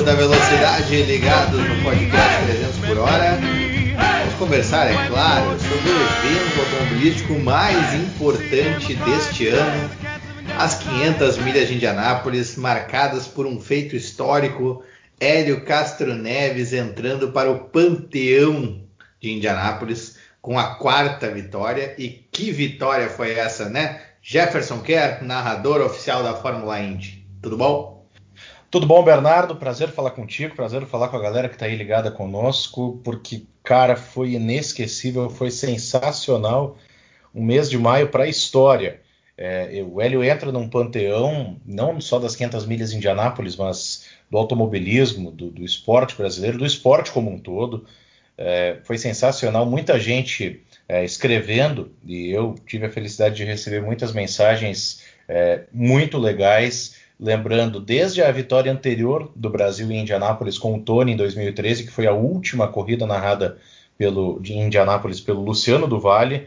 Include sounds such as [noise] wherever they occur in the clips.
fãs da velocidade ligados no podcast 300 por hora. Vamos conversar, é claro, sobre o evento automobilístico mais importante deste ano, as 500 milhas de Indianápolis, marcadas por um feito histórico, Hélio Castro Neves entrando para o panteão de Indianápolis com a quarta vitória. E que vitória foi essa, né? Jefferson Kerr, narrador oficial da Fórmula Indy. Tudo bom? Tudo bom, Bernardo? Prazer falar contigo, prazer falar com a galera que está aí ligada conosco, porque, cara, foi inesquecível, foi sensacional um mês de maio para a história. É, o Hélio entra num panteão, não só das 500 milhas de Indianápolis, mas do automobilismo, do, do esporte brasileiro, do esporte como um todo. É, foi sensacional, muita gente é, escrevendo, e eu tive a felicidade de receber muitas mensagens é, muito legais Lembrando, desde a vitória anterior do Brasil em Indianápolis com o Tony em 2013, que foi a última corrida narrada pelo, de Indianápolis pelo Luciano do Vale,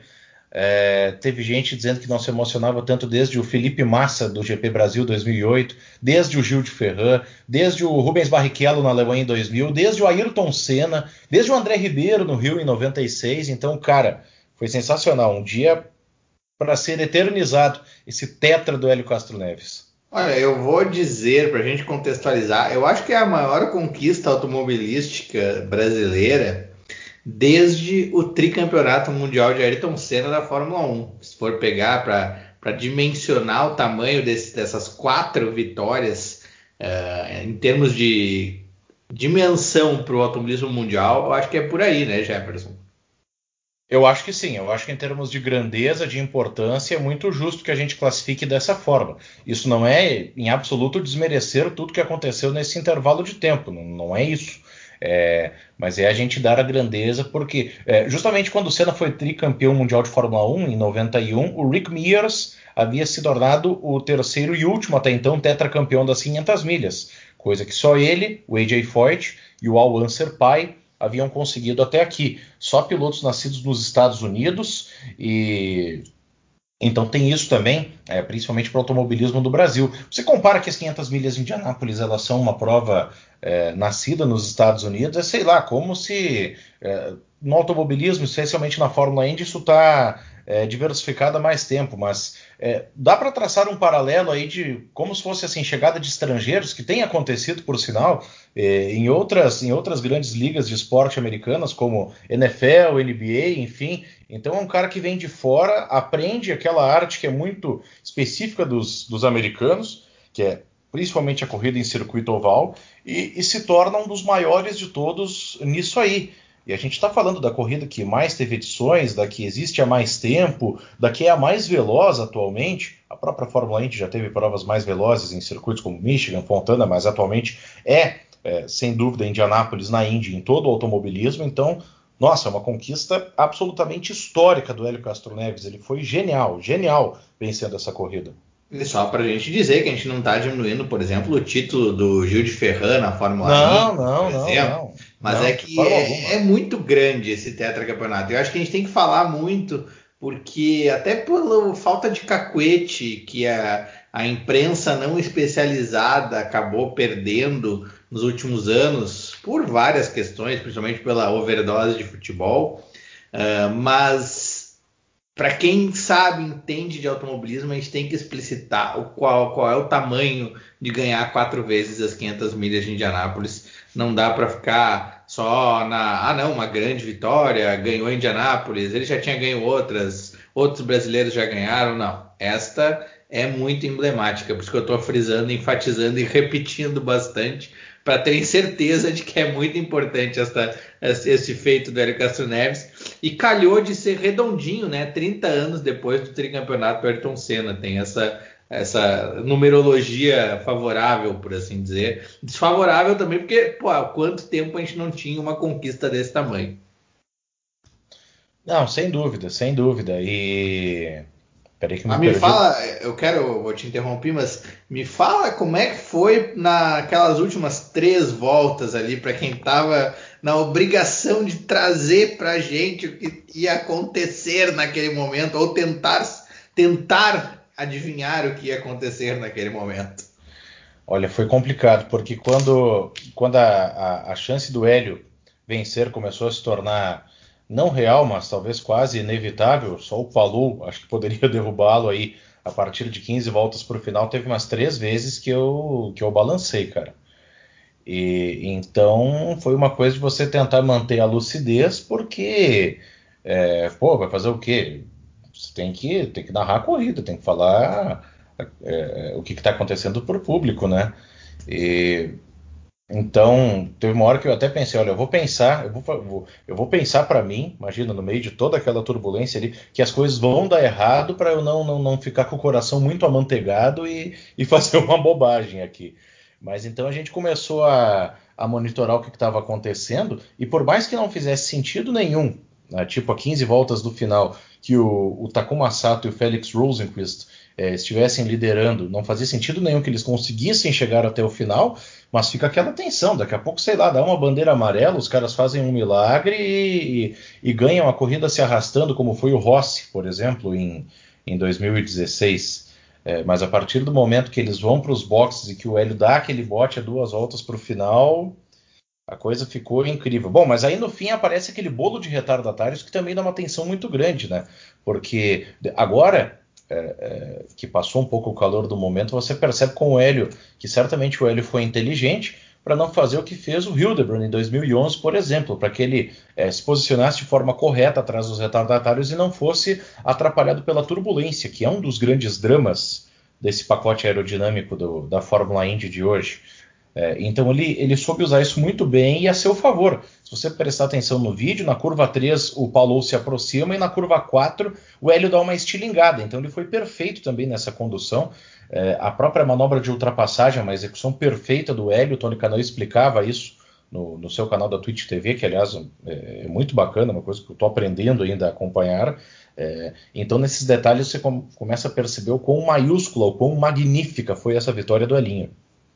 é, teve gente dizendo que não se emocionava tanto desde o Felipe Massa do GP Brasil 2008, desde o Gil de Ferran, desde o Rubens Barrichello na Alemanha em 2000, desde o Ayrton Senna, desde o André Ribeiro no Rio em 96. Então, cara, foi sensacional. Um dia para ser eternizado esse tetra do Hélio Castro Neves. Olha, eu vou dizer, para a gente contextualizar, eu acho que é a maior conquista automobilística brasileira desde o tricampeonato mundial de Ayrton Senna da Fórmula 1. Se for pegar para dimensionar o tamanho desse, dessas quatro vitórias uh, em termos de dimensão para o automobilismo mundial, eu acho que é por aí, né, Jefferson? Eu acho que sim, eu acho que em termos de grandeza, de importância, é muito justo que a gente classifique dessa forma. Isso não é, em absoluto, desmerecer tudo que aconteceu nesse intervalo de tempo, não, não é isso. É, mas é a gente dar a grandeza, porque é, justamente quando o Senna foi tricampeão mundial de Fórmula 1 em 91, o Rick Mears havia se tornado o terceiro e último até então tetracampeão das 500 milhas, coisa que só ele, o AJ Foyt e o Al Unser Pai haviam conseguido até aqui. Só pilotos nascidos nos Estados Unidos e então tem isso também, é, principalmente para o automobilismo do Brasil. Você compara que as 500 milhas de Indianápolis elas são uma prova é, nascida nos Estados Unidos, é sei lá, como se é, no automobilismo, especialmente na Fórmula Indy, isso está é, diversificado há mais tempo, mas é, dá para traçar um paralelo aí de como se fosse assim chegada de estrangeiros que tem acontecido, por sinal, é, em outras em outras grandes ligas de esporte americanas como NFL, NBA, enfim. Então é um cara que vem de fora, aprende aquela arte que é muito específica dos, dos americanos, que é principalmente a corrida em circuito oval, e, e se torna um dos maiores de todos nisso aí. E a gente está falando da corrida que mais teve edições, da que existe há mais tempo, da que é a mais veloz atualmente. A própria Fórmula Indy já teve provas mais velozes em circuitos como Michigan, Fontana, mas atualmente é, é sem dúvida, Indianápolis na Indy em todo o automobilismo. Então, nossa, é uma conquista absolutamente histórica do Hélio Castro Neves. Ele foi genial, genial vencendo essa corrida. E só para a gente dizer que a gente não está diminuindo, por exemplo, o título do Gil de Ferran na Fórmula não, 1, não, exemplo. Não, não, mas não, é que é, é, muito grande esse tetracampeonato. Eu acho que a gente tem que falar muito, porque até pela falta de cacuete que a, a imprensa não especializada acabou perdendo nos últimos anos, por várias questões, principalmente pela overdose de futebol. Uh, mas para quem sabe, entende de automobilismo, a gente tem que explicitar o qual, qual é o tamanho de ganhar quatro vezes as 500 milhas de Indianápolis. Não dá para ficar só na, ah não, uma grande vitória, ganhou Indianápolis, ele já tinha ganho outras, outros brasileiros já ganharam, não. Esta é muito emblemática, por isso que eu estou frisando, enfatizando e repetindo bastante, para terem certeza de que é muito importante esta, esse feito do Hélio Castro Neves. E calhou de ser redondinho, né? 30 anos depois do tricampeonato do Ayrton Senna. Tem essa, essa numerologia favorável, por assim dizer. Desfavorável também, porque, pô, há quanto tempo a gente não tinha uma conquista desse tamanho? Não, sem dúvida, sem dúvida. E Peraí que me, ah, me fala, eu quero, vou te interromper, mas me fala como é que foi naquelas últimas três voltas ali, para quem estava na obrigação de trazer para a gente o que ia acontecer naquele momento, ou tentar, tentar adivinhar o que ia acontecer naquele momento. Olha, foi complicado, porque quando, quando a, a, a chance do Hélio vencer começou a se tornar não real, mas talvez quase inevitável, só o Palu acho que poderia [laughs] derrubá-lo aí a partir de 15 voltas para o final. Teve umas três vezes que eu, que eu balancei, cara. E, então foi uma coisa de você tentar manter a lucidez, porque, é, pô, vai fazer o quê? Você tem que, tem que narrar a corrida, tem que falar é, o que está acontecendo para o público, né? E, então, teve uma hora que eu até pensei, olha, eu vou pensar, eu vou, eu vou pensar para mim, imagina, no meio de toda aquela turbulência ali, que as coisas vão dar errado para eu não, não, não ficar com o coração muito amanteigado e, e [laughs] fazer uma bobagem aqui. Mas então a gente começou a, a monitorar o que estava acontecendo, e por mais que não fizesse sentido nenhum, né, tipo a 15 voltas do final, que o, o Takuma Sato e o Felix Rosenquist é, estivessem liderando, não fazia sentido nenhum que eles conseguissem chegar até o final, mas fica aquela tensão. Daqui a pouco, sei lá, dá uma bandeira amarela, os caras fazem um milagre e, e, e ganham a corrida se arrastando, como foi o Rossi, por exemplo, em, em 2016. É, mas a partir do momento que eles vão para os boxes e que o Hélio dá aquele bote a duas voltas para o final, a coisa ficou incrível. Bom, mas aí no fim aparece aquele bolo de retardatários que também dá uma tensão muito grande, né? Porque agora é, é, que passou um pouco o calor do momento, você percebe com o Hélio que certamente o Hélio foi inteligente para não fazer o que fez o Hildebrand em 2011, por exemplo, para que ele é, se posicionasse de forma correta atrás dos retardatários e não fosse atrapalhado pela turbulência, que é um dos grandes dramas desse pacote aerodinâmico do, da Fórmula Indy de hoje. É, então ele, ele soube usar isso muito bem e a seu favor. Se você prestar atenção no vídeo, na curva 3 o Paulo se aproxima e na curva 4 o Hélio dá uma estilingada. Então ele foi perfeito também nessa condução. É, a própria manobra de ultrapassagem, uma execução perfeita do Hélio, o Tony Canal explicava isso no, no, seu canal da Twitch TV, que aliás é, é muito bacana, uma coisa que eu estou aprendendo ainda a acompanhar. É, então, nesses detalhes, você com, começa a perceber o quão maiúscula, o quão magnífica foi essa vitória do Elinho.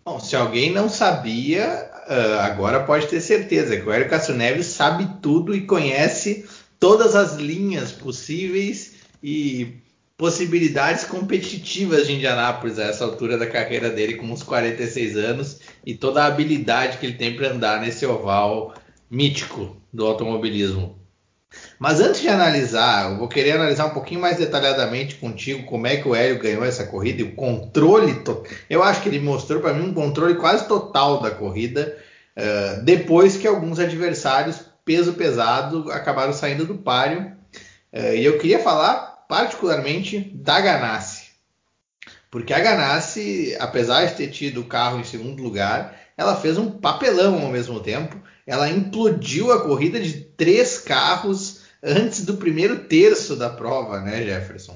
Bom, se alguém não sabia, uh, agora pode ter certeza que o Hélio Castro Neves sabe tudo e conhece todas as linhas possíveis e possibilidades competitivas de Indianápolis a essa altura da carreira dele, com uns 46 anos, e toda a habilidade que ele tem para andar nesse oval mítico do automobilismo. Mas antes de analisar, eu vou querer analisar um pouquinho mais detalhadamente contigo como é que o Hélio ganhou essa corrida e o controle. To... Eu acho que ele mostrou para mim um controle quase total da corrida, uh, depois que alguns adversários peso pesado acabaram saindo do páreo. Uh, e eu queria falar particularmente da Ganassi. Porque a Ganassi, apesar de ter tido o carro em segundo lugar, ela fez um papelão ao mesmo tempo ela implodiu a corrida de três carros antes do primeiro terço da prova, né, Jefferson?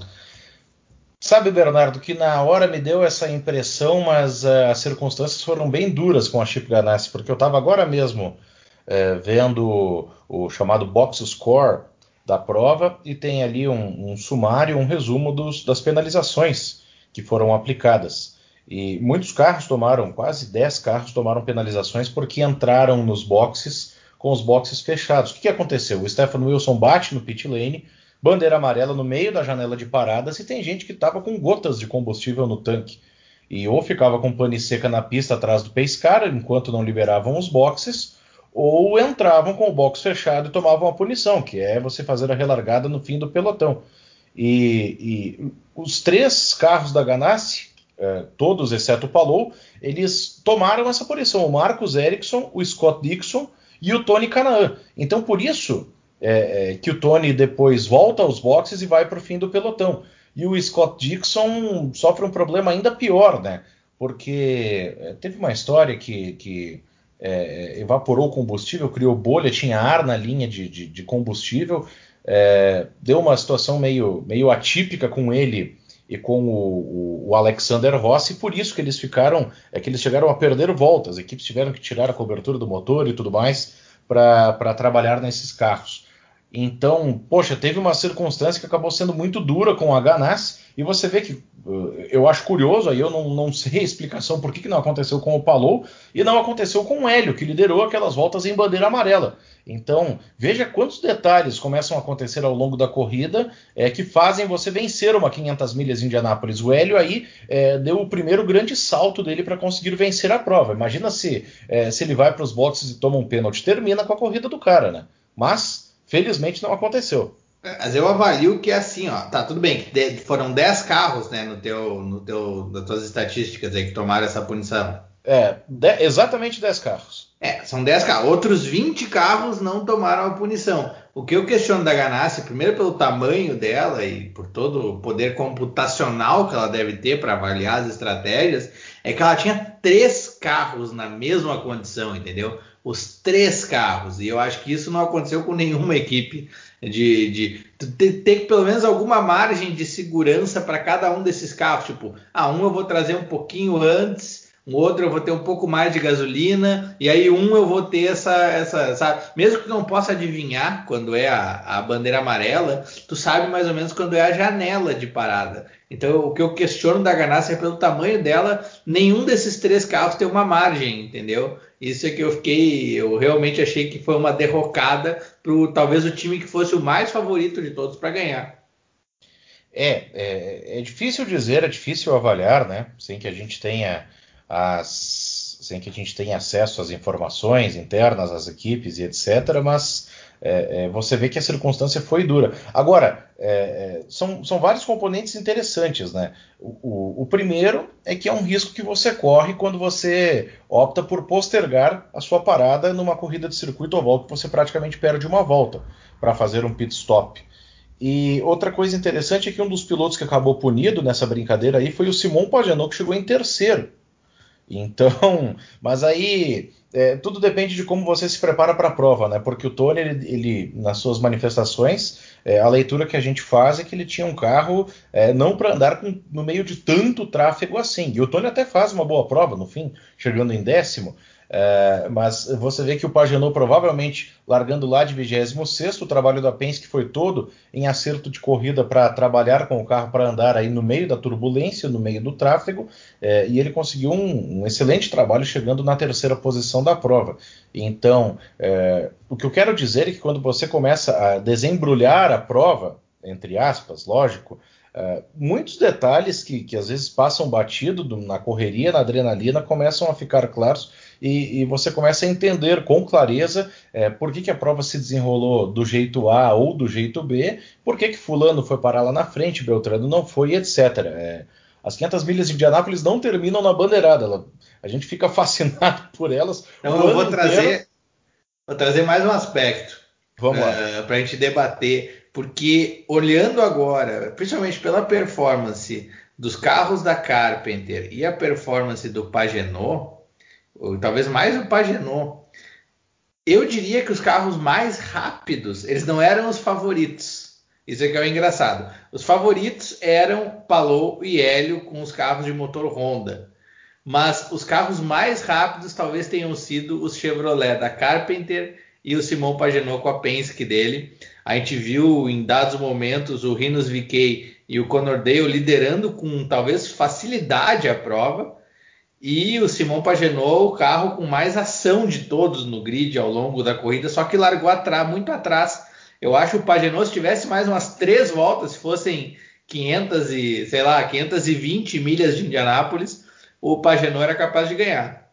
Sabe, Bernardo, que na hora me deu essa impressão, mas uh, as circunstâncias foram bem duras com a Chip Ganassi, porque eu estava agora mesmo uh, vendo o chamado box score da prova e tem ali um, um sumário, um resumo dos, das penalizações que foram aplicadas. E muitos carros tomaram, quase 10 carros tomaram penalizações porque entraram nos boxes com os boxes fechados. O que, que aconteceu? O Stefano Wilson bate no pit lane, bandeira amarela no meio da janela de paradas e tem gente que estava com gotas de combustível no tanque. E ou ficava com pane seca na pista atrás do pace car enquanto não liberavam os boxes, ou entravam com o box fechado e tomavam a punição, que é você fazer a relargada no fim do pelotão. E, e os três carros da Ganassi é, todos exceto o Palou, eles tomaram essa posição. O Marcos Ericsson, o Scott Dixon e o Tony Canaan. Então, por isso é, é, que o Tony depois volta aos boxes e vai para o fim do pelotão. E o Scott Dixon sofre um problema ainda pior, né? Porque teve uma história que, que é, evaporou combustível, criou bolha, tinha ar na linha de, de, de combustível, é, deu uma situação meio, meio atípica com ele e com o, o, Alexander Rossi, por isso que eles ficaram, é que eles chegaram a perder voltas, as equipes tiveram que tirar a cobertura do motor e tudo mais para trabalhar nesses carros. Então, poxa, teve uma circunstância que acabou sendo muito dura com a Ganassi, e você vê que uh, eu acho curioso, aí eu não, não sei a explicação por que, que não aconteceu com o Palou e não aconteceu com o Hélio, que liderou aquelas voltas em bandeira amarela. Então, veja quantos detalhes começam a acontecer ao longo da corrida é, que fazem você vencer uma 500 milhas em Indianápolis. O Hélio aí é, deu o primeiro grande salto dele para conseguir vencer a prova. Imagina se, é, se ele vai para os boxes e toma um pênalti, termina com a corrida do cara, né? Mas, felizmente, não aconteceu. Mas eu avalio que é assim, ó. Tá, tudo bem, que foram 10 carros, né, no teu, no teu, nas tuas estatísticas aí que tomaram essa punição. É, de, exatamente 10 carros. É, são 10 carros. Outros 20 carros não tomaram a punição. O que eu questiono da Ganassi, primeiro pelo tamanho dela e por todo o poder computacional que ela deve ter para avaliar as estratégias, é que ela tinha três carros na mesma condição, entendeu? Os três carros. E eu acho que isso não aconteceu com nenhuma equipe de, de ter, pelo menos alguma margem de segurança para cada um desses carros. Tipo, ah, um eu vou trazer um pouquinho antes, um outro eu vou ter um pouco mais de gasolina, e aí um eu vou ter essa, essa sabe? Mesmo que não possa adivinhar quando é a, a bandeira amarela, tu sabe mais ou menos quando é a janela de parada. Então, o que eu questiono da Ganassi é pelo tamanho dela, nenhum desses três carros tem uma margem, entendeu? Isso é que eu fiquei, eu realmente achei que foi uma derrocada para talvez o time que fosse o mais favorito de todos para ganhar. É, é, é, difícil dizer, é difícil avaliar, né? Sem que a gente tenha as, sem que a gente tenha acesso às informações internas, às equipes e etc. Mas é, é, você vê que a circunstância foi dura. Agora, é, é, são, são, vários componentes interessantes, né? O, o, o, primeiro é que é um risco que você corre quando você opta por postergar a sua parada numa corrida de circuito oval que você praticamente perde uma volta para fazer um pit stop. E outra coisa interessante é que um dos pilotos que acabou punido nessa brincadeira aí foi o Simon Pagenaud, que chegou em terceiro. Então, [laughs] mas aí é, tudo depende de como você se prepara para a prova, né? Porque o Tony, ele, ele nas suas manifestações, é, a leitura que a gente faz é que ele tinha um carro é, não para andar com, no meio de tanto tráfego assim. E o Tony até faz uma boa prova, no fim, chegando em décimo. É, mas você vê que o Pagenot provavelmente largando lá de 26 o trabalho da Penske foi todo em acerto de corrida para trabalhar com o carro para andar aí no meio da turbulência, no meio do tráfego, é, e ele conseguiu um, um, excelente trabalho chegando na terceira posição da prova. Então, é, o que eu quero dizer é que quando você começa a desembrulhar a prova, entre aspas, lógico, Uh, muitos detalhes que, que, às vezes passam batido do, na correria, na adrenalina, começam a ficar claros e, e você começa a entender com clareza é, por que, que a prova se desenrolou do jeito A ou do jeito B, por que, que Fulano foi parar lá na frente, Beltrano não foi, etc. É, as 500 milhas de Indianápolis não terminam na bandeirada, ela, a gente fica [laughs] fascinado por elas. Então eu vou trazer, vou trazer mais um aspecto uh, para a gente debater porque olhando agora, principalmente pela performance dos carros da Carpenter e a performance do Pagenot, talvez mais o Pagenot, eu diria que os carros mais rápidos, eles não eram os favoritos. Isso é que é o engraçado. Os favoritos eram Palou e Hélio com os carros de motor Honda. Mas os carros mais rápidos talvez tenham sido os Chevrolet da Carpenter e o Simão Pagenaud com a Penske dele. A gente viu em dados momentos o Rinos VK e o Conor Dale liderando com talvez facilidade a prova. E o Simão Pagenaud, o carro com mais ação de todos no grid ao longo da corrida, só que largou atrás, muito atrás. Eu acho que o Pagenaud, se tivesse mais umas três voltas, se fossem 500 e, sei lá, 520 milhas de Indianápolis, o Pagenaud era capaz de ganhar.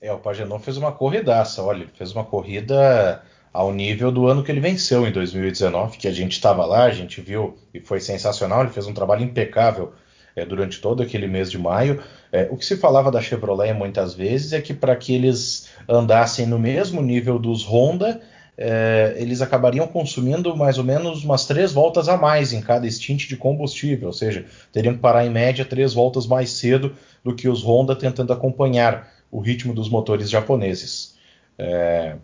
É, o Pagenaud fez uma corridaça, olha, fez uma corrida ao nível do ano que ele venceu em 2019, que a gente estava lá, a gente viu e foi sensacional, ele fez um trabalho impecável é, durante todo aquele mês de maio. É, o que se falava da Chevrolet muitas vezes é que para que eles andassem no mesmo nível dos Honda, é, eles acabariam consumindo mais ou menos umas três voltas a mais em cada stint de combustível, ou seja, teriam que parar em média três voltas mais cedo do que os Honda tentando acompanhar o ritmo dos motores japoneses. É,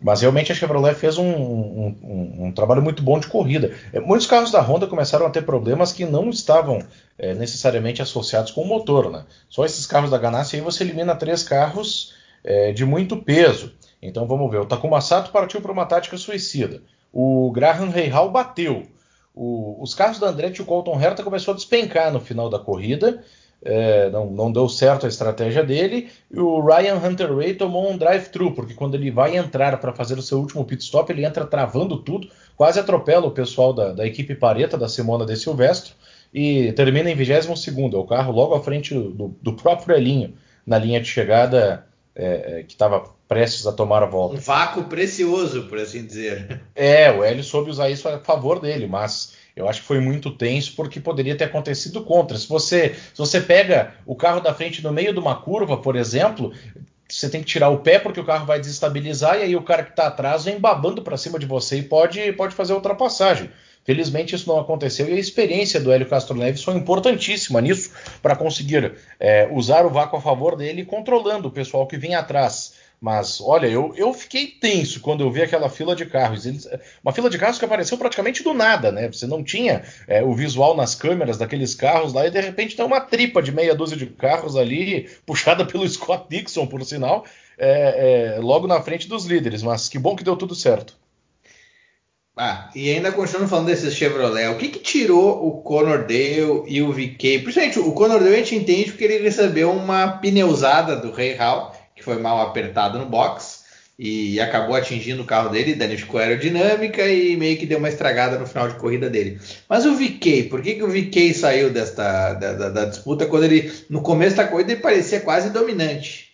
mas realmente a Chevrolet fez um, um, um, um, trabalho muito bom de corrida. É, muitos carros da Honda começaram a ter problemas que não estavam é, necessariamente associados com o motor. Né? Só esses carros da Ganassi aí você elimina três carros é, de muito peso. Então vamos ver, o Takuma Sato partiu para uma tática suicida. o Graham Rahal bateu. O, os carros da Andretti e o Colton Herta começou a despencar no final da corrida. É, não, não, deu certo a estratégia dele. E o Ryan Hunter Ray tomou um drive-thru, porque quando ele vai entrar para fazer o seu último pit stop, ele entra travando tudo, quase atropela o pessoal da, da equipe Pareta, da Simona de Silvestro, e termina em 22 segundo. É o carro logo à frente do, do próprio Elinho, na linha de chegada é, é que estava prestes a tomar a volta. Um vácuo precioso, por assim dizer. É, o Hélio soube usar isso a favor dele, mas eu acho que foi muito tenso porque poderia ter acontecido contra. Se você, se você pega o carro da frente no meio de uma curva, por exemplo, você tem que tirar o pé porque o carro vai desestabilizar e aí o cara que está atrás vem babando para cima de você e pode, pode fazer ultrapassagem. Felizmente isso não aconteceu e a experiência do Hélio Castro Neves foi importantíssima nisso para conseguir é, usar o vácuo a favor dele, controlando o pessoal que vinha atrás. Mas, olha, eu, eu fiquei tenso quando eu vi aquela fila de carros. Eles, uma fila de carros que apareceu praticamente do nada, né? Você não tinha é, o visual nas câmeras daqueles carros lá e de repente tem uma tripa de meia dúzia de carros ali, [laughs] puxada pelo Scott Dixon, por sinal, é, é, logo na frente dos líderes. Mas que bom que deu tudo certo. Ah, e ainda continuando falando desses Chevrolet, o que, que tirou o Conor Dale e o VK? Principalmente o Conor Dale a gente entende porque ele recebeu uma pneusada do Rei Hall que foi mal apertado no box e acabou atingindo o carro dele, danificou a aerodinâmica e meio que deu uma estragada no final de corrida dele. Mas o VK, por que, que o VK saiu desta, da, da, da disputa quando ele, no começo da corrida, ele parecia quase dominante?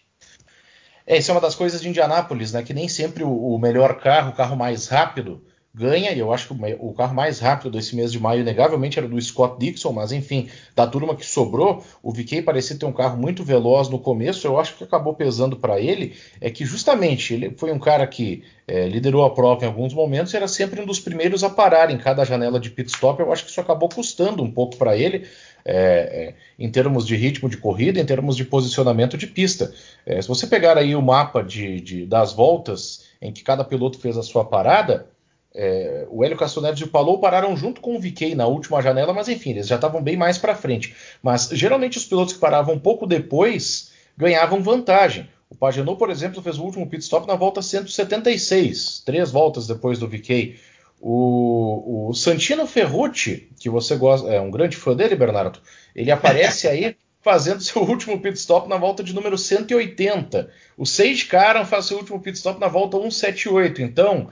É, isso é uma das coisas de Indianápolis, né? Que nem sempre o, o melhor carro, o carro mais rápido, ganha, e eu acho que o carro mais rápido desse mês de maio, inegavelmente, era do Scott Dixon, mas enfim, da turma que sobrou, o VK parecia ter um carro muito veloz no começo, eu acho que acabou pesando para ele, é que justamente ele foi um cara que é, liderou a prova em alguns momentos e era sempre um dos primeiros a parar em cada janela de pit stop, eu acho que isso acabou custando um pouco para ele, é, é, em termos de ritmo de corrida, em termos de posicionamento de pista. É, se você pegar aí o mapa de, de, das voltas em que cada piloto fez a sua parada, é, o Hélio Castro Neves e o Palou pararam junto com o VK na última janela, mas enfim, eles já estavam bem mais para frente. Mas geralmente os pilotos que paravam um pouco depois ganhavam vantagem. O Pagenot, por exemplo, fez o último pit stop na volta 176, três voltas depois do VK. O, o Santino Ferrucci, que você gosta, é um grande fã dele, Bernardo, ele aparece aí [laughs] fazendo seu último pit stop na volta de número 180. O Sage Karan faz seu último pit stop na volta 178. Então,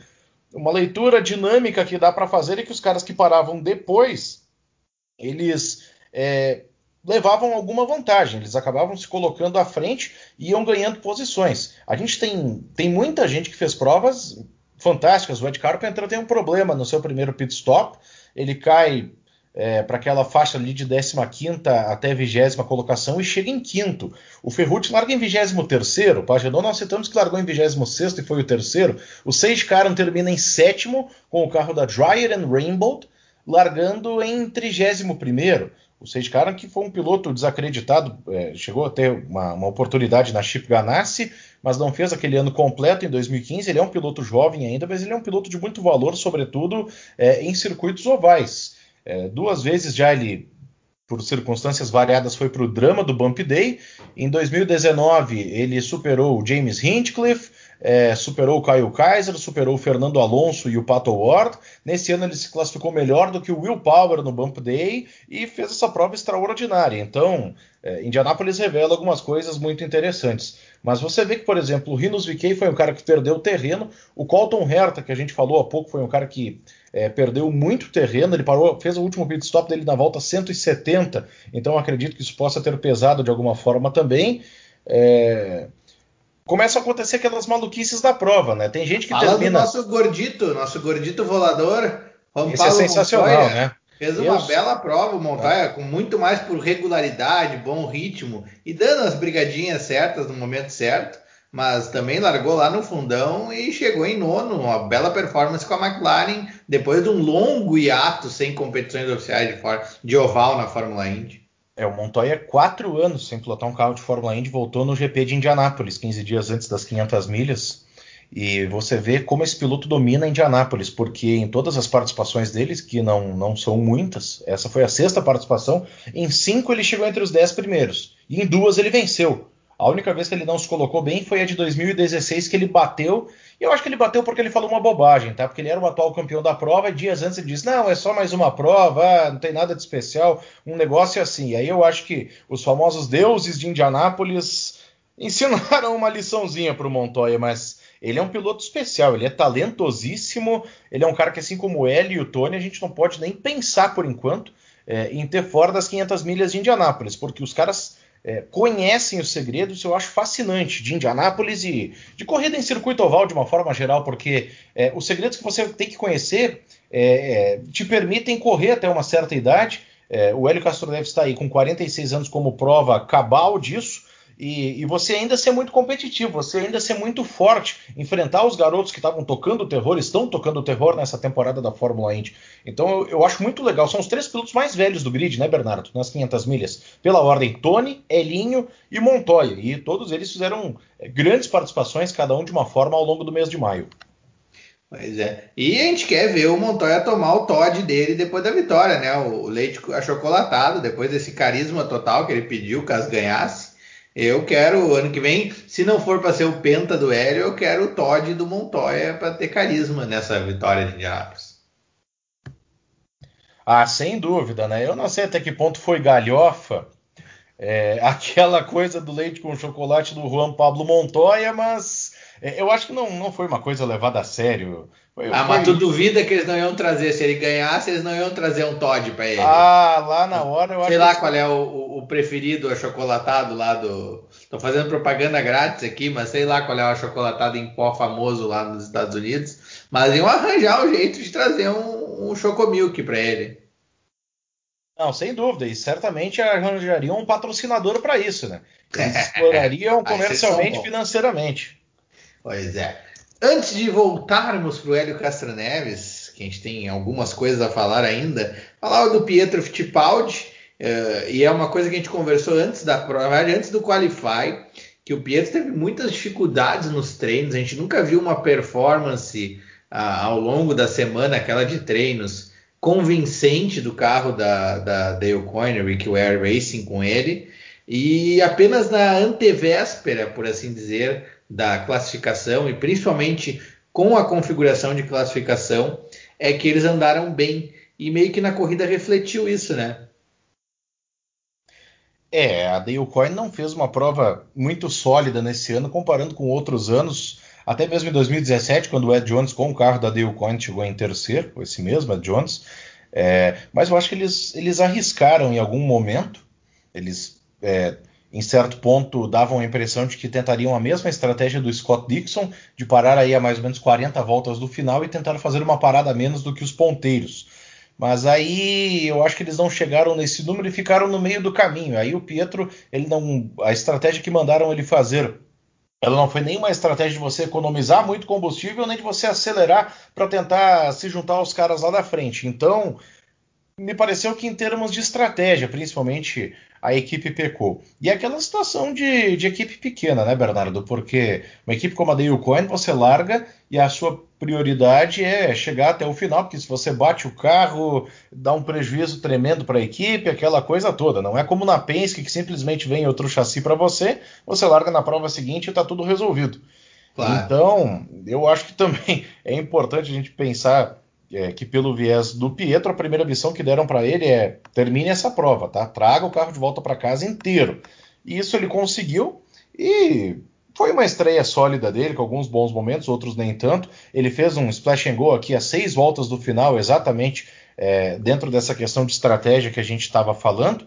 uma leitura dinâmica que dá para fazer é que os caras que paravam depois, eles é, levavam alguma vantagem, eles acabavam se colocando à frente e iam ganhando posições. A gente tem, tem muita gente que fez provas fantásticas. O Ed Carpenter tem um problema no seu primeiro pit stop, ele cai é, para aquela faixa ali de 15 até 20 colocação e chega em quinto. O Ferrucci larga em 23, o Pagenon nós citamos que largou em 26 e foi o terceiro. O Sage Karan termina em sétimo com o carro da Dryer and Rainbow, largando em 31. O Sage Karan, que foi um piloto desacreditado, é, chegou a ter uma, uma, oportunidade na Chip Ganassi, mas não fez aquele ano completo em 2015. Ele é um piloto jovem ainda, mas ele é um piloto de muito valor, sobretudo é, em circuitos ovais. É, duas vezes já ele, por circunstâncias variadas, foi para o drama do Bump Day. Em 2019, ele superou o James Hinchcliffe, é, superou o Kyle Kaiser, superou o Fernando Alonso e o Pato Ward. Nesse ano ele se classificou melhor do que o Will Power no Bump Day e fez essa prova extraordinária. Então, é, Indianápolis revela algumas coisas muito interessantes. Mas você vê que, por exemplo, o Rinos VK foi um cara que perdeu o terreno, o Colton Herta, que a gente falou há pouco, foi um cara que é, perdeu muito terreno, ele parou, fez o último pit stop dele na volta 170, então acredito que isso possa ter pesado de alguma forma também. É, começa a acontecer aquelas maluquices da prova, né? Tem gente que Fala termina... do nosso gordito, nosso gordito volador, Juan Esse é sensacional, Montoya. né? Fez uma Eu... bela prova, Montoya, é. com muito mais por regularidade, bom ritmo e dando as brigadinhas certas no momento certo mas também largou lá no fundão e chegou em nono, uma bela performance com a McLaren, depois de um longo hiato sem competições oficiais de, de oval na Fórmula Indy. É, o Montoya, quatro anos sem pilotar um carro de Fórmula Indy, voltou no GP de Indianápolis, 15 dias antes das 500 milhas. E você vê como esse piloto domina Indianápolis, porque em todas as participações deles, que não, não são muitas, essa foi a sexta participação, em cinco ele chegou entre os dez primeiros, e em duas ele venceu. A única vez que ele não se colocou bem foi a de 2016, que ele bateu E eu acho que ele bateu porque ele falou uma bobagem, tá? Porque ele era o atual campeão da prova e dias antes ele disse: não, é só mais uma prova, não tem nada de especial, um negócio assim. E aí eu acho que os famosos deuses de Indianápolis ensinaram uma liçãozinha para o Montoya, mas ele é um piloto especial, ele é talentosíssimo, ele é um cara que, assim como o Eli e o Tony, a gente não pode nem pensar por enquanto é, em ter fora das 500 milhas de Indianápolis, porque os caras é, conhecem os segredos, eu acho fascinante, de Indianápolis e de corrida em circuito oval de uma forma geral, porque é, os segredos que você tem que conhecer é, é, te permitem correr até uma certa idade. É, o Hélio Castro deve estar aí com 46 anos como prova cabal disso, e, e, você ainda ser muito competitivo, você ainda ser muito forte, enfrentar os garotos que estavam tocando o terror, estão tocando o terror nessa temporada da Fórmula Indy. Então eu, eu, acho muito legal. São os três pilotos mais velhos do grid, né, Bernardo? Nas 500 milhas. Pela ordem, Tony, Elinho e Montoya. E todos eles fizeram é, grandes participações, cada um de uma forma, ao longo do mês de maio. Pois é. E a gente quer ver o Montoya tomar o Todd dele depois da vitória, né? O leite achocolatado, depois desse carisma total que ele pediu caso ganhasse. Eu quero, ano que vem, se não for para ser o Penta do Hélio, eu quero o Todd do Montoya para ter carisma nessa vitória de Indianápolis. Ah, sem dúvida, né? Eu não sei até que ponto foi galhofa é, [laughs] aquela coisa do leite com chocolate do Juan Pablo Montoya, mas é, eu acho que não, não foi uma coisa levada a sério. Ah, mas tu duvida que eles não iam trazer, se ele ganhasse, eles não iam trazer um Todd para ele. Ah, lá na hora eu Sei acho lá que... qual é o, o, preferido achocolatado lá do. Tô fazendo propaganda grátis aqui, mas sei lá qual é o achocolatado em pó famoso lá nos Estados Unidos. Mas iam arranjar o jeito de trazer um, um Chocomilk para ele. Não, sem dúvida, e certamente arranjariam um patrocinador para isso, né? Eles [laughs] explorariam comercialmente, financeiramente. Pois é. Antes de voltarmos para o Hélio Castro Neves, que a gente tem algumas coisas a falar ainda, falar do Pietro Fittipaldi, uh, e é uma coisa que a gente conversou antes da prova, antes do Qualify, que o Pietro teve muitas dificuldades nos treinos, a gente nunca viu uma performance uh, ao longo da semana, aquela de treinos, convincente do carro da, da Dale Coyne, Rick Ware Racing com ele, e apenas na antevéspera, por assim dizer, da classificação e principalmente com a configuração de classificação é que eles andaram bem e meio que na corrida refletiu isso, né? É, a Dale Coyne não fez uma prova muito sólida nesse ano comparando com outros anos, até mesmo em 2017, quando o Ed Jones com o carro da Dale Coyne chegou em terceiro, esse mesmo Ed Jones. É, mas eu acho que eles, eles arriscaram em algum momento, eles é, em certo ponto davam a impressão de que tentariam a mesma estratégia do Scott Dixon, de parar aí a mais ou menos 40 voltas do final e tentar fazer uma parada menos do que os ponteiros. Mas aí eu acho que eles não chegaram nesse número e ficaram no meio do caminho. Aí o Pietro, ele não, a estratégia que mandaram ele fazer, ela não foi nem uma estratégia de você economizar muito combustível, nem de você acelerar para tentar se juntar aos caras lá da frente. Então, me pareceu que em termos de estratégia, principalmente a equipe pecou. E é aquela situação de, de, equipe pequena, né, Bernardo? Porque uma equipe como a Dale Coin, você larga e a sua prioridade é chegar até o final, porque se você bate o carro, dá um prejuízo tremendo para a equipe, aquela coisa toda. Não é como na Penske, que simplesmente vem outro chassi para você, você larga na prova seguinte e está tudo resolvido. Claro. Então, eu acho que também [laughs] é importante a gente pensar é, que pelo viés do Pietro, a primeira missão que deram para ele é termine essa prova, tá? Traga o carro de volta para casa inteiro. E isso ele conseguiu e foi uma estreia sólida dele, com alguns bons momentos, outros nem tanto. Ele fez um splash and go aqui a seis voltas do final, exatamente é, dentro dessa questão de estratégia que a gente estava falando.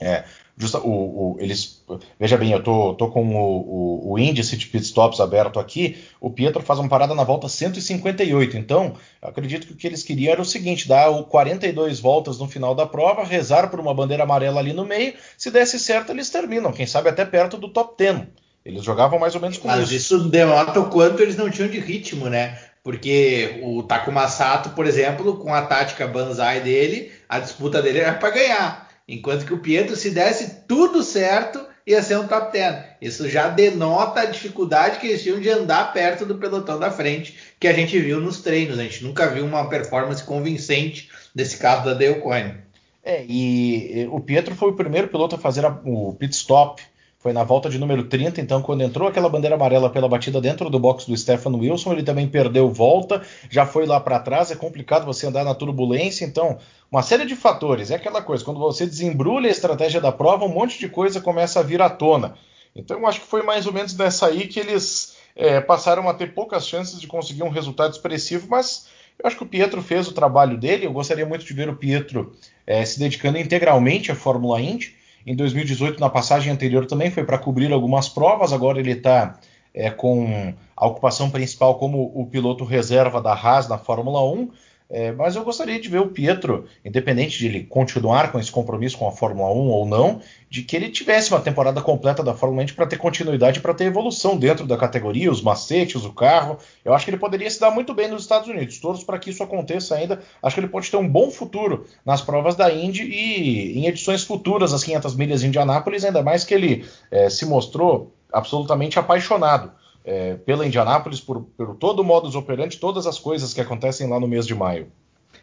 É, Justa, o, o, eles, veja bem, eu tô, tô com o, o, índice de pitstops aberto aqui. O Pietro faz uma parada na volta 158. Então, acredito que o que eles queriam era o seguinte: dar o 42 voltas no final da prova, rezar por uma bandeira amarela ali no meio. Se desse certo, eles terminam. Quem sabe até perto do top 10. Eles jogavam mais ou menos com Mas isso. isso denota o quanto eles não tinham de ritmo, né? Porque o Takuma Sato, por exemplo, com a tática Banzai dele, a disputa dele era para ganhar. Enquanto que o Pietro, se desse tudo certo, ia ser um top 10. Isso já denota a dificuldade que eles tinham de andar perto do pelotão da frente, que a gente viu nos treinos. A gente nunca viu uma performance convincente desse carro da Dale Coyne. É, e o Pietro foi o primeiro piloto a fazer a, o pit stop foi na volta de número 30, então quando entrou aquela bandeira amarela pela batida dentro do box do Stefano Wilson, ele também perdeu volta, já foi lá para trás, é complicado você andar na turbulência, então uma série de fatores, é aquela coisa, quando você desembrulha a estratégia da prova, um monte de coisa começa a vir à tona. Então eu acho que foi mais ou menos dessa aí que eles é, passaram a ter poucas chances de conseguir um resultado expressivo, mas eu acho que o Pietro fez o trabalho dele, eu gostaria muito de ver o Pietro é, se dedicando integralmente à Fórmula Indy, em 2018, na passagem anterior, também foi para cobrir algumas provas. Agora ele está é, com a ocupação principal como o piloto reserva da Haas na Fórmula 1. É, mas eu gostaria de ver o Pietro, independente de ele continuar com esse compromisso com a Fórmula 1 ou não, de que ele tivesse uma temporada completa da Fórmula 1 para ter continuidade, para ter evolução dentro da categoria, os macetes, o carro. Eu acho que ele poderia se dar muito bem nos Estados Unidos. Torço para que isso aconteça ainda. Acho que ele pode ter um bom futuro nas provas da Indy e em edições futuras, as 500 milhas de Indianápolis, ainda mais que ele é, se mostrou absolutamente apaixonado é, pela Indianápolis, por, por todo o modus operandi, todas as coisas que acontecem lá no mês de maio.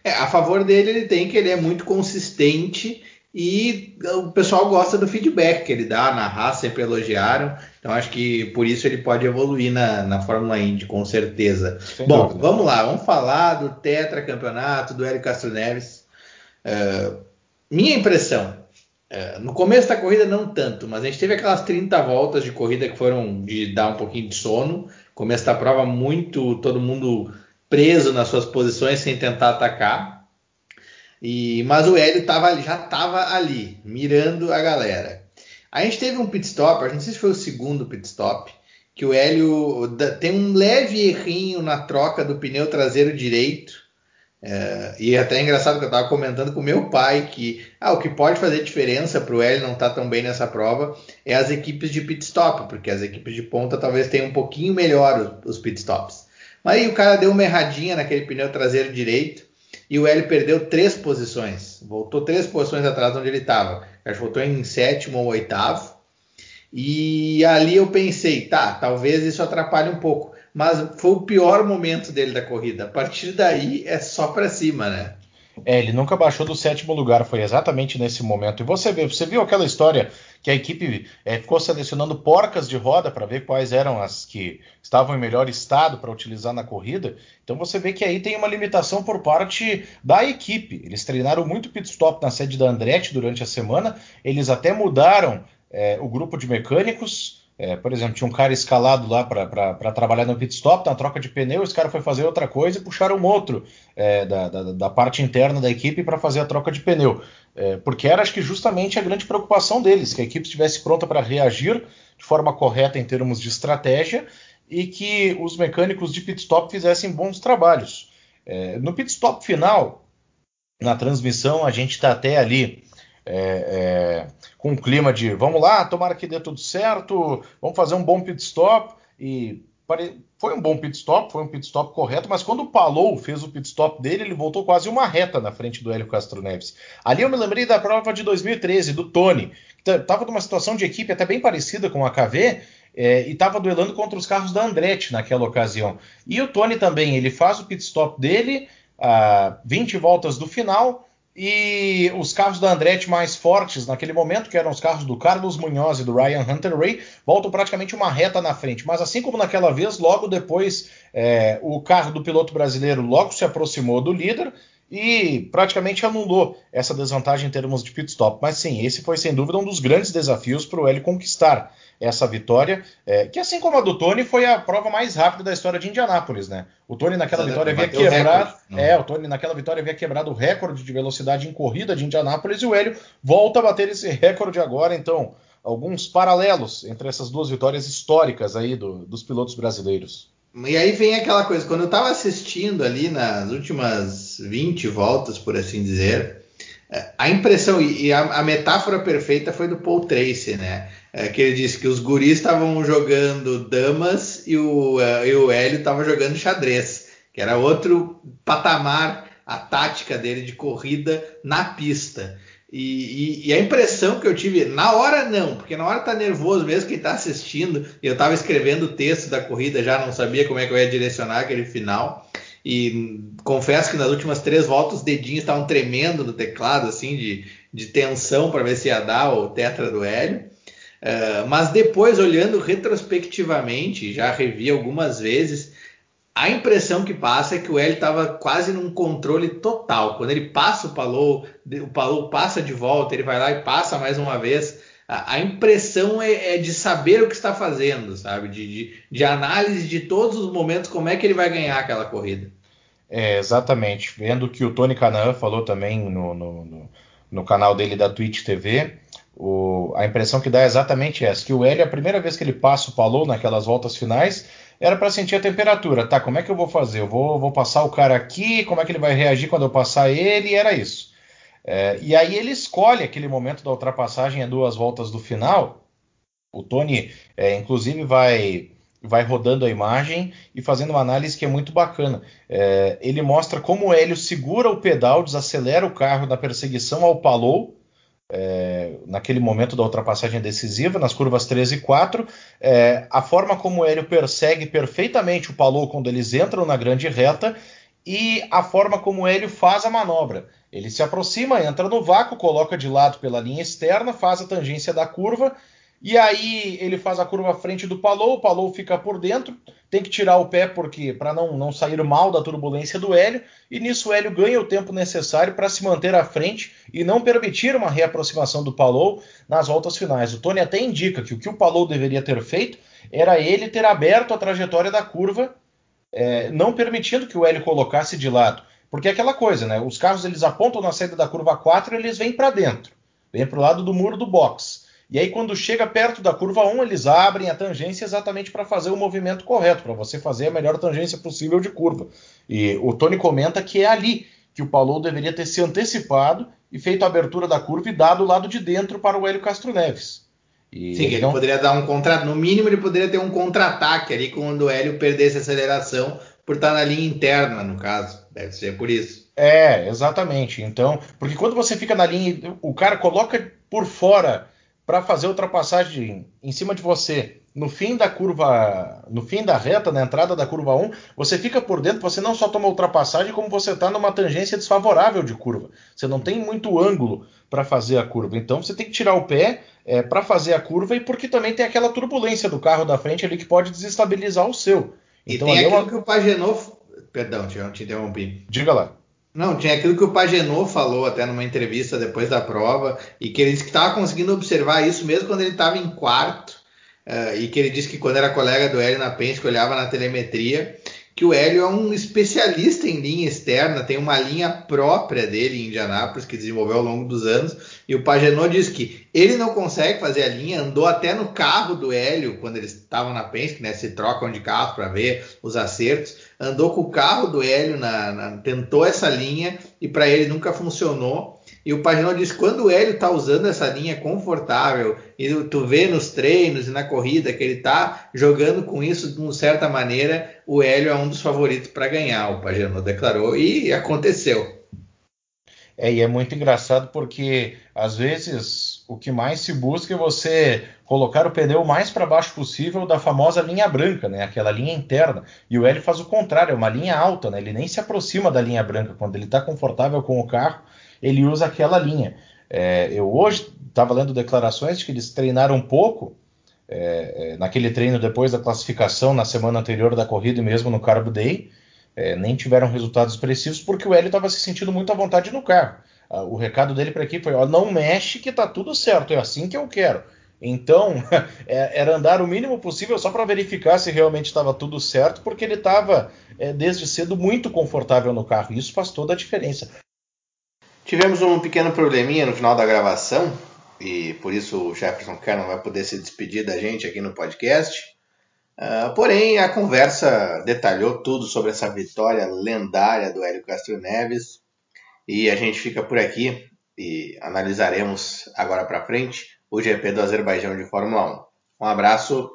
É, a favor dele, ele tem que ele é muito consistente e o pessoal gosta do feedback que ele dá, na raça sempre elogiaram. Então acho que por isso ele pode evoluir na, na Fórmula Indy, com certeza. Sem Bom, dúvida. vamos lá, vamos falar do tetracampeonato, do Hélio Castro Neves. Uh, minha impressão, é, no começo da corrida não tanto, mas a gente teve aquelas 30 voltas de corrida que foram de dar um pouquinho de sono. Começo da prova muito, todo mundo preso nas suas posições sem tentar atacar. E, mas o Hélio tava, já estava ali, mirando a galera. A gente teve um pit stop, não sei se foi o segundo pit stop, que o Hélio tem um leve errinho na troca do pneu traseiro direito é, e é até é engraçado que eu estava comentando com meu pai que ah, o que pode fazer diferença para o L não estar tá tão bem nessa prova é as equipes de pit stop, porque as equipes de ponta talvez tenham um pouquinho melhor os, os pit stops. Mas aí o cara deu uma erradinha naquele pneu traseiro direito e o L perdeu três posições, voltou três posições atrás de onde ele estava. Acho que voltou em sétimo ou oitavo. E ali eu pensei, tá, talvez isso atrapalhe um pouco mas foi o pior momento dele da corrida. A partir daí é só para cima, né? É, ele nunca baixou do sétimo lugar, foi exatamente nesse momento. E você vê, você viu aquela história que a equipe é, ficou selecionando porcas de roda para ver quais eram as que estavam em melhor estado para utilizar na corrida. Então você vê que aí tem uma limitação por parte da equipe. Eles treinaram muito pit stop na sede da Andretti durante a semana. Eles até mudaram é, o grupo de mecânicos. É, por exemplo, tinha um cara escalado lá para trabalhar no pit stop, na troca de pneu, esse cara foi fazer outra coisa e puxaram um outro é, da, da, da, parte interna da equipe para fazer a troca de pneu. É, porque era, acho que, justamente a grande preocupação deles, que a equipe estivesse pronta para reagir de forma correta em termos de estratégia e que os mecânicos de pit stop fizessem bons trabalhos. É, no pit stop final, na transmissão, a gente está até ali é, é, com um clima de vamos lá, tomara que dê tudo certo, vamos fazer um bom pit stop. E foi um bom pit stop, foi um pit stop correto, mas quando o Palou fez o pit stop dele, ele voltou quase uma reta na frente do Hélio Castro Neves. Ali eu me lembrei da prova de 2013, do Tony, que estava numa situação de equipe até bem parecida com a KV, é, e estava duelando contra os carros da Andretti naquela ocasião. E o Tony também, ele faz o pit stop dele a 20 voltas do final, e os carros da Andretti mais fortes naquele momento, que eram os carros do Carlos Munhoz e do Ryan Hunter Ray, voltam praticamente uma reta na frente. Mas assim como naquela vez, logo depois é, o carro do piloto brasileiro logo se aproximou do líder e praticamente anulou essa desvantagem em termos de pit stop. Mas sim, esse foi sem dúvida um dos grandes desafios para o L conquistar essa vitória, é, que assim como a do Tony foi a prova mais rápida da história de Indianápolis, né? O Tony naquela vitória havia quebrado, é, o Tony naquela vitória havia quebrado o recorde de velocidade em corrida de Indianápolis e o Hélio volta a bater esse recorde agora, então alguns paralelos entre essas duas vitórias históricas aí do, dos pilotos brasileiros. E aí vem aquela coisa, quando eu estava assistindo ali nas últimas 20 voltas, por assim dizer, a impressão e a, a metáfora perfeita foi do Paul Tracy, né? É, que ele disse que os guris estavam jogando damas e o, uh, e o Hélio estava jogando xadrez, que era outro patamar a tática dele de corrida na pista. E, e, e, a impressão que eu tive, na hora não, porque na hora tá nervoso mesmo quem tá assistindo, e eu tava escrevendo o texto da corrida já, não sabia como é que eu ia direcionar aquele final. E confesso que nas últimas três voltas os dedinhos estavam tremendo no teclado, assim, de, de tensão para ver se ia dar o tetra do Hélio. Uh, mas depois, olhando retrospectivamente, já revi algumas vezes, a impressão que passa é que o Hélio estava quase num controle total. Quando ele passa o Palou, o Palou passa de volta, ele vai lá e passa mais uma vez. A, impressão é, é, de saber o que está fazendo, sabe? De, de, de, análise de todos os momentos, como é que ele vai ganhar aquela corrida. É, exatamente. Vendo que o Tony Canaan falou também no, no, no, no canal dele da Twitch TV, o, a impressão que dá é exatamente essa: que o Hélio, a primeira vez que ele passa o Palou naquelas voltas finais, era para sentir a temperatura. Tá, como é que eu vou fazer? Eu vou, vou passar o cara aqui, como é que ele vai reagir quando eu passar ele? E era isso. É, e aí ele escolhe aquele momento da ultrapassagem a duas voltas do final. O Tony, é, inclusive, vai, vai rodando a imagem e fazendo uma análise que é muito bacana. É, ele mostra como o Hélio segura o pedal, desacelera o carro na perseguição ao Palou é, naquele momento da ultrapassagem decisiva, nas curvas 13 e 4, é, a forma como o Hélio persegue perfeitamente o Palou quando eles entram na grande reta e a forma como Hélio faz a manobra. Ele se aproxima, entra no vácuo, coloca de lado pela linha externa, faz a tangência da curva e aí ele faz a curva à frente do Palou, o Palou fica por dentro, tem que tirar o pé porque para não, não sair mal da turbulência do Hélio, e nisso o Hélio ganha o tempo necessário para se manter à frente e não permitir uma reaproximação do Palou nas voltas finais. O Tony até indica que o que o Palou deveria ter feito era ele ter aberto a trajetória da curva, é, não permitindo que o Hélio colocasse de lado. Porque é aquela coisa, né? Os carros eles apontam na saída da curva 4 e eles vêm para dentro, vêm para o lado do muro do box. E aí, quando chega perto da curva 1, eles abrem a tangência exatamente para fazer o movimento correto, para você fazer a melhor tangência possível de curva. E o Tony comenta que é ali que o Paulo deveria ter se antecipado e feito a abertura da curva e dado o lado de dentro para o Hélio Castro Neves. E Sim, ele, ele não... poderia dar um contra, no mínimo ele poderia ter um contra-ataque ali quando o Hélio perdesse a aceleração por estar na linha interna, no caso. Deve ser por isso. É, exatamente. Então, porque quando você fica na linha, o cara coloca por fora para fazer ultrapassagem em cima de você no fim da curva, no fim da reta, na entrada da curva 1, você fica por dentro, você não só toma ultrapassagem, como você está numa tangência desfavorável de curva. Você não tem muito ângulo para fazer a curva. Então você tem que tirar o pé é, para fazer a curva e porque também tem aquela turbulência do carro da frente ali que pode desestabilizar o seu. Então, e tem é aquilo uma... que o Pagenot. Perdão, te, te interrompi. Diga lá. Não, tinha aquilo que o Pagenot falou até numa entrevista depois da prova, e que ele disse que estava conseguindo observar isso mesmo quando ele estava em quarto, uh, e que ele disse que quando era colega do Hélio na Penske, olhava na telemetria, que o Hélio é um especialista em linha externa, tem uma linha própria dele em Indianápolis que desenvolveu ao longo dos anos. E o Pagenot diz que ele não consegue fazer a linha, andou até no carro do Hélio quando eles estavam na Penske, né? Se trocam de carro para ver os acertos. Andou com o carro do Hélio, na, na tentou essa linha e para ele nunca funcionou. E o Paginot diz quando o Hélio está usando essa linha confortável, e tu vê nos treinos e na corrida que ele está jogando com isso de uma certa maneira, o Hélio é um dos favoritos para ganhar, o Paginot declarou, e aconteceu. É, e é muito engraçado porque às vezes o que mais se busca é você colocar o pneu mais para baixo possível da famosa linha branca, né? Aquela linha interna. E o Hélio faz o contrário, é uma linha alta, né? Ele nem se aproxima da linha branca. Quando ele está confortável com o carro, ele usa aquela linha. É, eu hoje estava lendo declarações de que eles treinaram um pouco é, é, naquele treino depois da classificação na semana anterior da corrida e mesmo no Carbo Day, é, nem tiveram resultados expressivos porque o Hélio estava se sentindo muito à vontade no carro. O recado dele para a equipe foi: ó, não mexe que tá tudo certo, é assim que eu quero. Então, [laughs] é, era andar o mínimo possível só para verificar se realmente estava tudo certo, porque ele estava é, desde cedo muito confortável no carro. Isso faz toda a diferença. Tivemos um pequeno probleminha no final da gravação e por isso o Jefferson Kerr não vai poder se despedir da gente aqui no podcast. Uh, porém, a conversa detalhou tudo sobre essa vitória lendária do Hélio Castro Neves e a gente fica por aqui e analisaremos agora para frente o GP do Azerbaijão de Fórmula 1. Um abraço